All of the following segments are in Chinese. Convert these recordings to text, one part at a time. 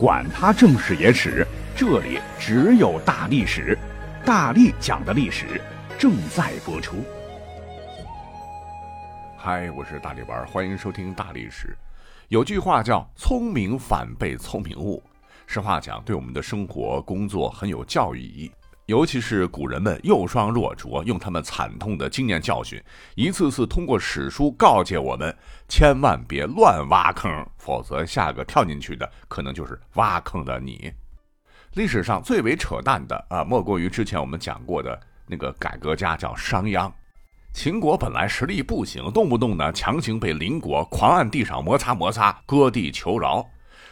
管他正史野史，这里只有大历史，大力讲的历史正在播出。嗨，我是大力丸，欢迎收听大历史。有句话叫“聪明反被聪明误”，实话讲，对我们的生活、工作很有教育意义。尤其是古人们幼双弱拙，用他们惨痛的经验教训，一次次通过史书告诫我们：千万别乱挖坑，否则下个跳进去的可能就是挖坑的你。历史上最为扯淡的啊，莫过于之前我们讲过的那个改革家叫商鞅。秦国本来实力不行，动不动呢强行被邻国狂按地上摩擦摩擦，割地求饶，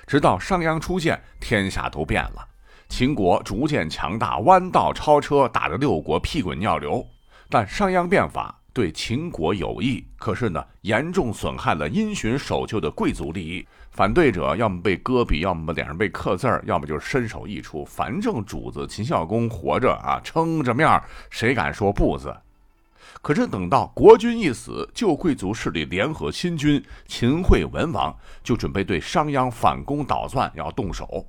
直到商鞅出现，天下都变了。秦国逐渐强大，弯道超车，打得六国屁滚尿流。但商鞅变法对秦国有益，可是呢，严重损害了因循守旧的贵族利益。反对者要么被割鼻，要么脸上被刻字儿，要么就是身首异处。反正主子秦孝公活着啊，撑着面儿谁敢说不字？可是等到国君一死，旧贵族势力联合新君秦惠文王，就准备对商鞅反攻倒算，要动手。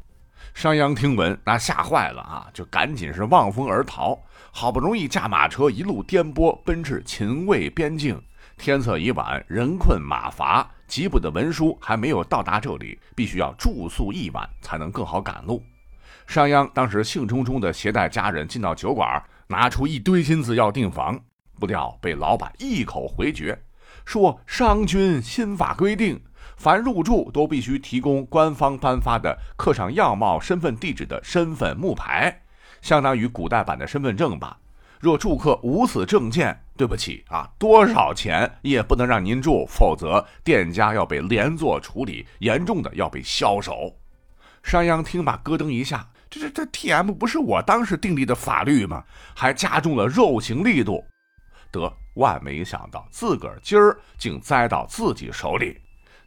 商鞅听闻，那吓坏了啊，就赶紧是望风而逃。好不容易驾马车一路颠簸奔至秦魏边境，天色已晚，人困马乏，急补的文书还没有到达这里，必须要住宿一晚才能更好赶路。商鞅当时兴冲冲地携带家人进到酒馆，拿出一堆金子要订房，不料被老板一口回绝，说商君新法规定。凡入住都必须提供官方颁发的刻上样貌、身份地址的身份木牌，相当于古代版的身份证吧。若住客无此证件，对不起啊，多少钱也不能让您住，否则店家要被连坐处理，严重的要被销售。商鞅听罢，咯噔一下，这这这 T M 不是我当时订立的法律吗？还加重了肉刑力度。得万没想到，自个儿今儿竟栽到自己手里。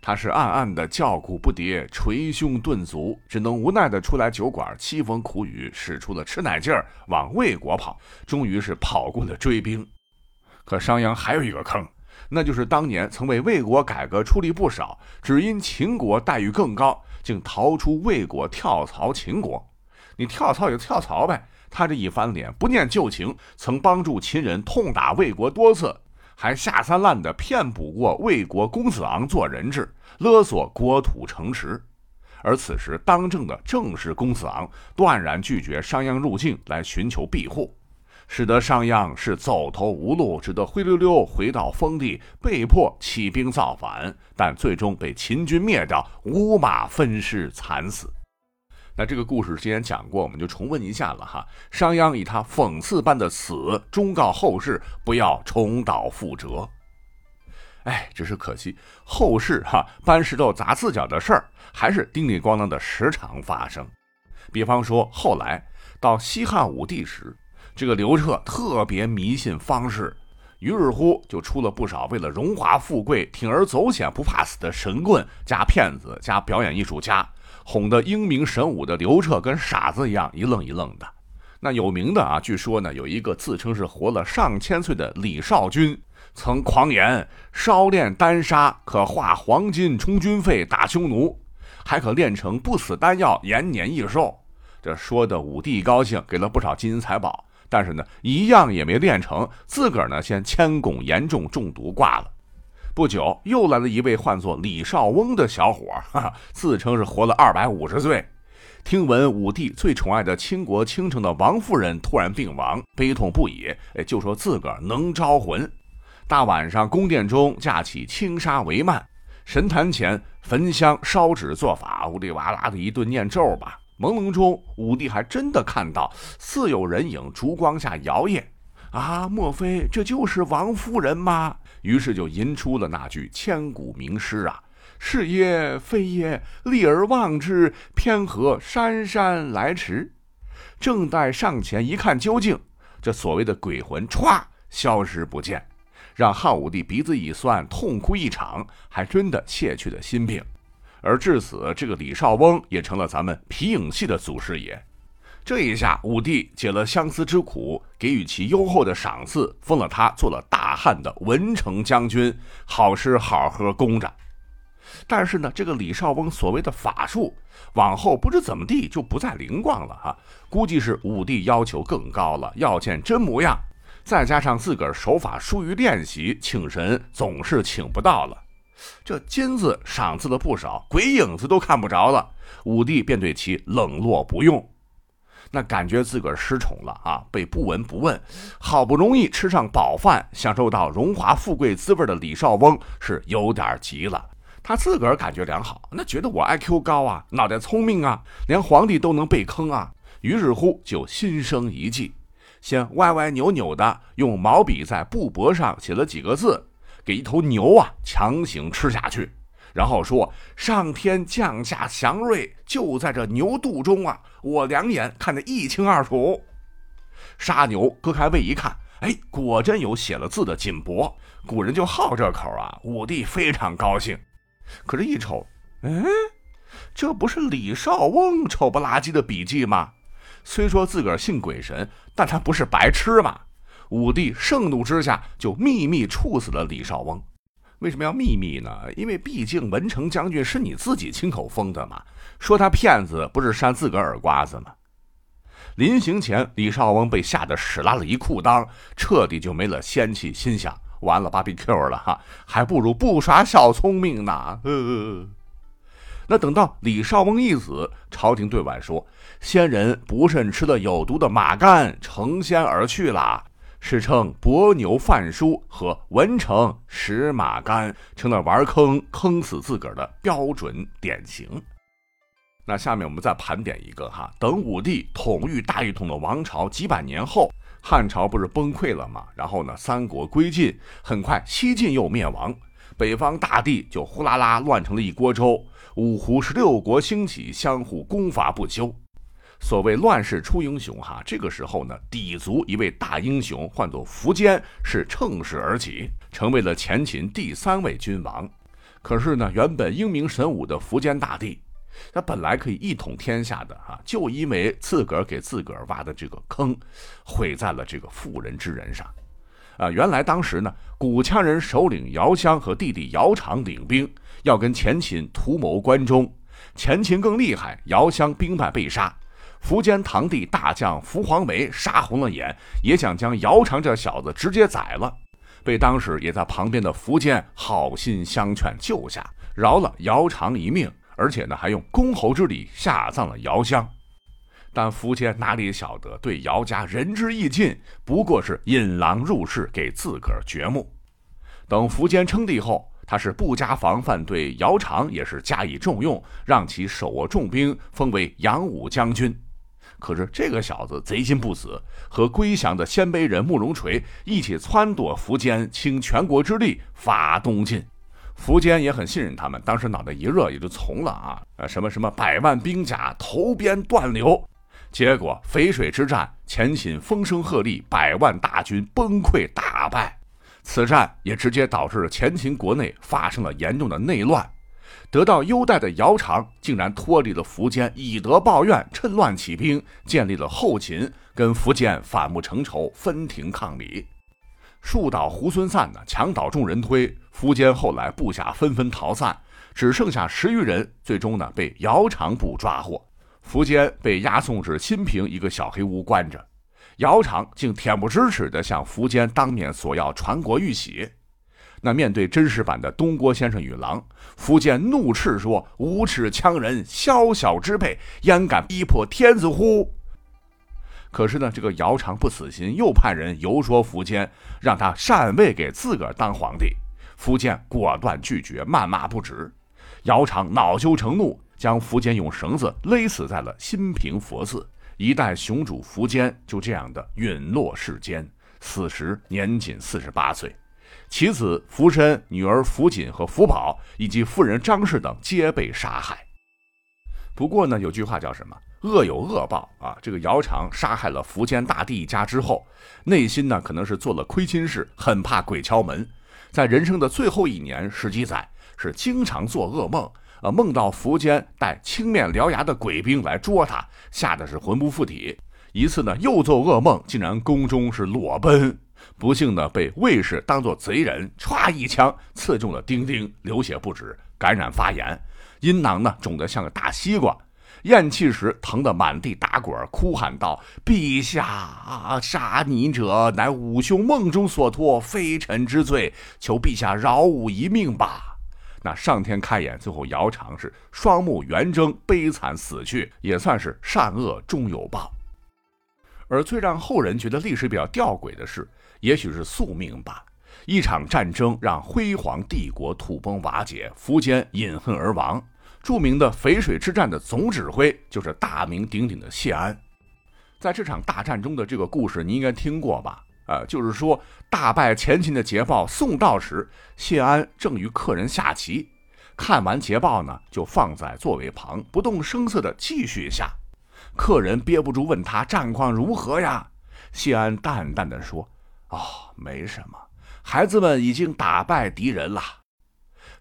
他是暗暗的叫苦不迭，捶胸顿足，只能无奈的出来酒馆，凄风苦雨，使出了吃奶劲儿，往魏国跑。终于是跑过了追兵。可商鞅还有一个坑，那就是当年曾为魏国改革出力不少，只因秦国待遇更高，竟逃出魏国跳槽秦国。你跳槽就跳槽呗。他这一翻脸，不念旧情，曾帮助秦人痛打魏国多次。还下三滥的骗捕过魏国公子昂做人质，勒索国土城池，而此时当政的正是公子昂，断然拒绝商鞅入境来寻求庇护，使得商鞅是走投无路，只得灰溜溜回到封地，被迫起兵造反，但最终被秦军灭掉，五马分尸，惨死。那这个故事之前讲过，我们就重温一下了哈。商鞅以他讽刺般的死，忠告后世不要重蹈覆辙。哎，只是可惜，后世哈搬石头砸自脚的事儿，还是叮里咣啷的时常发生。比方说，后来到西汉武帝时，这个刘彻特别迷信方士，于是乎就出了不少为了荣华富贵、铤而走险不怕死的神棍加骗子加表演艺术家。哄得英明神武的刘彻跟傻子一样一愣一愣的。那有名的啊，据说呢，有一个自称是活了上千岁的李少君，曾狂言烧炼丹砂可化黄金充军费打匈奴，还可炼成不死丹药延年益寿。这说的武帝高兴，给了不少金银财宝，但是呢，一样也没练成，自个儿呢先铅汞严重中毒挂了。不久，又来了一位唤作李少翁的小伙，哈哈，自称是活了二百五十岁。听闻武帝最宠爱的倾国倾城的王夫人突然病亡，悲痛不已，就说自个儿能招魂。大晚上，宫殿中架起轻纱帷幔，神坛前焚香烧纸做法，呜里哇啦的一顿念咒吧。朦胧中，武帝还真的看到似有人影烛光下摇曳。啊，莫非这就是王夫人吗？于是就吟出了那句千古名诗啊：“是耶非耶，立而望之，偏何姗姗来迟。”正待上前一看究竟，这所谓的鬼魂歘消失不见，让汉武帝鼻子一酸，痛哭一场，还真的卸去了心病。而至此，这个李少翁也成了咱们皮影戏的祖师爷。这一下，武帝解了相思之苦，给予其优厚的赏赐，封了他做了大汉的文成将军，好吃好喝供着。但是呢，这个李少翁所谓的法术，往后不知怎么地就不再灵光了哈。估计是武帝要求更高了，要见真模样，再加上自个儿手法疏于练习，请神总是请不到了。这金子赏赐了不少，鬼影子都看不着了，武帝便对其冷落不用。那感觉自个儿失宠了啊，被不闻不问，好不容易吃上饱饭，享受到荣华富贵滋味的李少翁是有点急了。他自个儿感觉良好，那觉得我 IQ 高啊，脑袋聪明啊，连皇帝都能被坑啊。于是乎就心生一计，先歪歪扭扭的用毛笔在布帛上写了几个字，给一头牛啊强行吃下去。然后说：“上天降下祥瑞，就在这牛肚中啊！我两眼看得一清二楚。”杀牛割开胃一看，哎，果真有写了字的锦帛。古人就好这口啊！武帝非常高兴。可是，一瞅，嗯，这不是李少翁丑不拉几的笔迹吗？虽说自个儿信鬼神，但他不是白痴吗？武帝盛怒之下，就秘密处死了李少翁。为什么要秘密呢？因为毕竟文成将军是你自己亲口封的嘛，说他骗子不是扇自个儿耳刮子吗？临行前，李少翁被吓得屎拉了一裤裆，彻底就没了仙气，心想：完了，芭比 Q 了哈，还不如不耍小聪明呢。呃，那等到李少翁一死，朝廷对外说，仙人不慎吃了有毒的马肝，成仙而去了。史称伯牛范书和文成石马干，成了玩坑坑死自个儿的标准典型。那下面我们再盘点一个哈，等武帝统御大一统的王朝几百年后，汉朝不是崩溃了吗？然后呢，三国归晋，很快西晋又灭亡，北方大地就呼啦啦乱成了一锅粥，五胡十六国兴起，相互攻伐不休。所谓乱世出英雄，哈，这个时候呢，氐族一位大英雄，唤作苻坚，是乘势而起，成为了前秦第三位君王。可是呢，原本英明神武的苻坚大帝，他本来可以一统天下的，哈，就因为自个儿给自个儿挖的这个坑，毁在了这个妇人之仁上。啊，原来当时呢，古羌人首领姚襄和弟弟姚苌领兵要跟前秦图谋关中，前秦更厉害，姚襄兵败被杀。苻坚堂弟大将苻黄眉杀红了眼，也想将姚苌这小子直接宰了，被当时也在旁边的苻坚好心相劝救下，饶了姚苌一命，而且呢还用公侯之礼下葬了姚襄。但苻坚哪里晓得，对姚家仁至义尽，不过是引狼入室给自个儿掘墓。等苻坚称帝后，他是不加防范，对姚苌也是加以重用，让其手握重兵，封为扬武将军。可是这个小子贼心不死，和归降的鲜卑人慕容垂一起撺掇苻坚倾全国之力伐东晋。苻坚也很信任他们，当时脑袋一热也就从了啊。什么什么百万兵甲投鞭断流，结果淝水之战，前秦风声鹤唳，百万大军崩溃大败。此战也直接导致前秦国内发生了严重的内乱。得到优待的姚苌竟然脱离了苻坚，以德报怨，趁乱起兵，建立了后秦，跟苻坚反目成仇，分庭抗礼。树倒猢狲散呢，墙倒众人推。苻坚后来部下纷纷逃散，只剩下十余人，最终呢被姚苌部抓获。苻坚被押送至新平一个小黑屋关着，姚苌竟恬不知耻地向苻坚当面索要传国玉玺。那面对真实版的东郭先生与狼，苻坚怒斥说：“无耻羌人，宵小之辈，焉敢逼迫天子乎？”可是呢，这个姚苌不死心，又派人游说苻坚，让他禅位给自个儿当皇帝。苻坚果断拒绝，谩骂不止。姚苌恼羞成怒，将苻坚用绳子勒死在了新平佛寺。一代雄主苻坚就这样的陨落世间，死时年仅四十八岁。其子福申、女儿福锦和福宝，以及夫人张氏等皆被杀害。不过呢，有句话叫什么？恶有恶报啊！这个姚苌杀害了苻坚大帝一家之后，内心呢可能是做了亏心事，很怕鬼敲门。在人生的最后一年十几载，是经常做噩梦，啊，梦到苻坚带青面獠牙的鬼兵来捉他，吓得是魂不附体。一次呢，又做噩梦，竟然宫中是裸奔。不幸的被卫士当作贼人，歘一枪刺中了丁丁，流血不止，感染发炎，阴囊呢肿得像个大西瓜，咽气时疼得满地打滚，哭喊道：“陛下，杀你者乃吾兄梦中所托，非臣之罪，求陛下饶吾一命吧。”那上天开眼，最后姚长是双目圆睁，悲惨死去，也算是善恶终有报。而最让后人觉得历史比较吊诡的是，也许是宿命吧。一场战争让辉煌帝国土崩瓦解，苻坚饮恨而亡。著名的淝水之战的总指挥就是大名鼎鼎的谢安。在这场大战中的这个故事，你应该听过吧？呃，就是说大败前秦的捷报送到时，谢安正与客人下棋，看完捷报呢，就放在座位旁，不动声色地继续下。客人憋不住问他战况如何呀？谢安淡淡的说：“哦，没什么，孩子们已经打败敌人了。”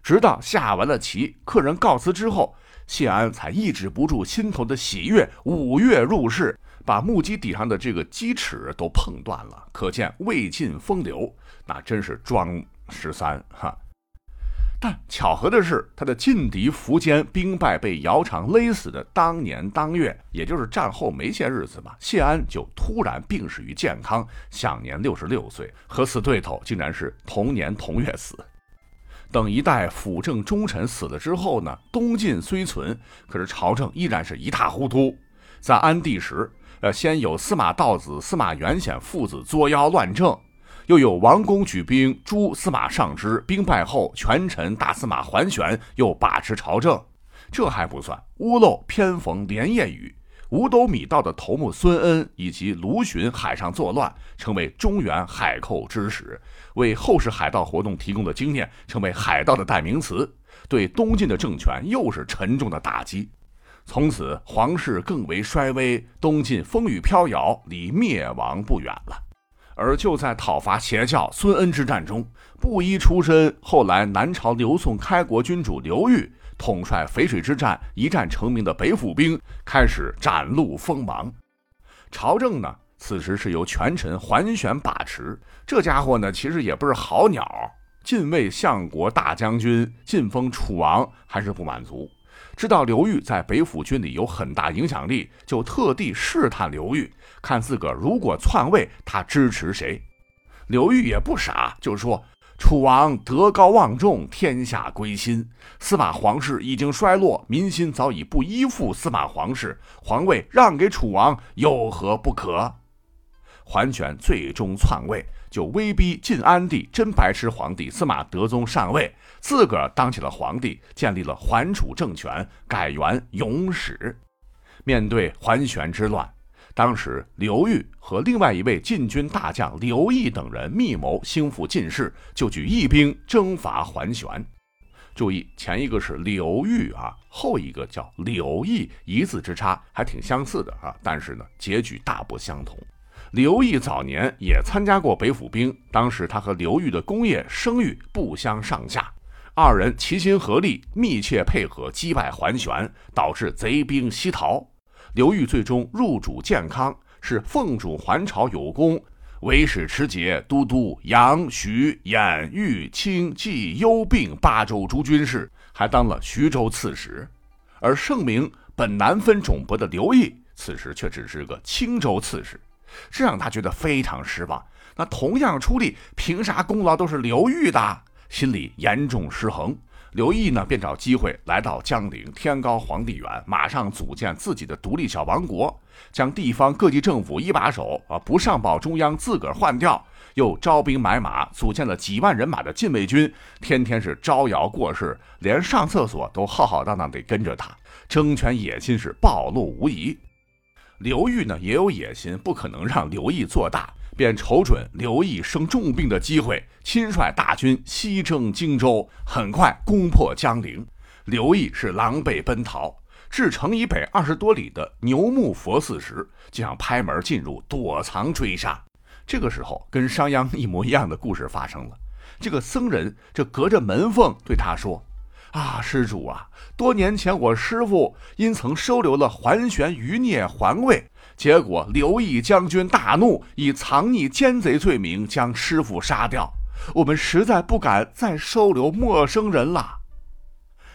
直到下完了棋，客人告辞之后，谢安才抑制不住心头的喜悦，五跃入室。把木屐底上的这个鸡齿都碰断了，可见魏晋风流，那真是装十三哈。但巧合的是，他的劲敌苻坚兵败被姚苌勒死的当年当月，也就是战后没些日子吧，谢安就突然病逝于健康，享年六十六岁，和死对头竟然是同年同月死。等一代辅政忠臣死了之后呢，东晋虽存，可是朝政依然是一塌糊涂。在安帝时。呃，先有司马道子、司马元显父子作妖乱政，又有王公举兵诛司马尚之，兵败后，权臣大司马桓玄又把持朝政。这还不算，屋漏偏逢连夜雨，五斗米道的头目孙恩以及卢循海上作乱，成为中原海寇之始，为后世海盗活动提供的经验，成为海盗的代名词，对东晋的政权又是沉重的打击。从此，皇室更为衰微，东晋风雨飘摇，离灭亡不远了。而就在讨伐邪教孙恩之战中，布衣出身，后来南朝刘宋开国君主刘裕统帅淝水之战一战成名的北府兵开始展露锋芒。朝政呢，此时是由权臣桓玄把持。这家伙呢，其实也不是好鸟，晋位相国大将军，晋封楚王，还是不满足。知道刘裕在北府军里有很大影响力，就特地试探刘裕，看自个儿如果篡位，他支持谁。刘裕也不傻，就说：“楚王德高望重，天下归心。司马皇室已经衰落，民心早已不依附司马皇室，皇位让给楚王有何不可？”桓玄最终篡位。就威逼晋安帝真白痴皇帝司马德宗上位，自个儿当起了皇帝，建立了桓楚政权，改元永始。面对桓玄之乱，当时刘裕和另外一位禁军大将刘毅等人密谋兴复晋室，就举义兵征伐桓玄。注意，前一个是刘裕啊，后一个叫刘毅，一字之差，还挺相似的啊，但是呢，结局大不相同。刘毅早年也参加过北府兵，当时他和刘裕的功业声誉不相上下，二人齐心合力，密切配合击败桓玄，导致贼兵西逃。刘裕最终入主建康，是奉主还朝有功，为使持节、都督杨、徐、兖、豫、青、冀、幽并八州诸军事，还当了徐州刺史。而盛名本南分种伯的刘毅，此时却只是个青州刺史。这让他觉得非常失望。那同样出力，凭啥功劳都是刘裕的？心里严重失衡。刘毅呢，便找机会来到江陵天高皇帝远，马上组建自己的独立小王国，将地方各级政府一把手啊不上报中央，自个儿换掉，又招兵买马，组建了几万人马的禁卫军，天天是招摇过市，连上厕所都浩浩荡荡地跟着他，争权野心是暴露无遗。刘裕呢也有野心，不可能让刘毅做大，便瞅准刘毅生重病的机会，亲率大军西征荆州，很快攻破江陵。刘毅是狼狈奔逃，至城以北二十多里的牛木佛寺时，就想拍门进入躲藏追杀。这个时候，跟商鞅一模一样的故事发生了。这个僧人这隔着门缝对他说。啊，施主啊！多年前我师父因曾收留了桓玄余孽桓位，结果刘毅将军大怒，以藏匿奸贼罪名将师傅杀掉。我们实在不敢再收留陌生人了。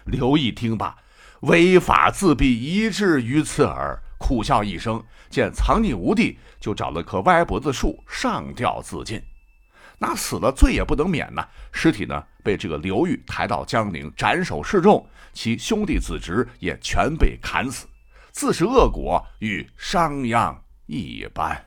刘毅听罢，违法自毙一至于此耳，苦笑一声，见藏匿无地，就找了棵歪脖子树上吊自尽。那死了罪也不能免呐，尸体呢被这个刘裕抬到江宁斩首示众，其兄弟子侄也全被砍死，自是恶果与商鞅一般。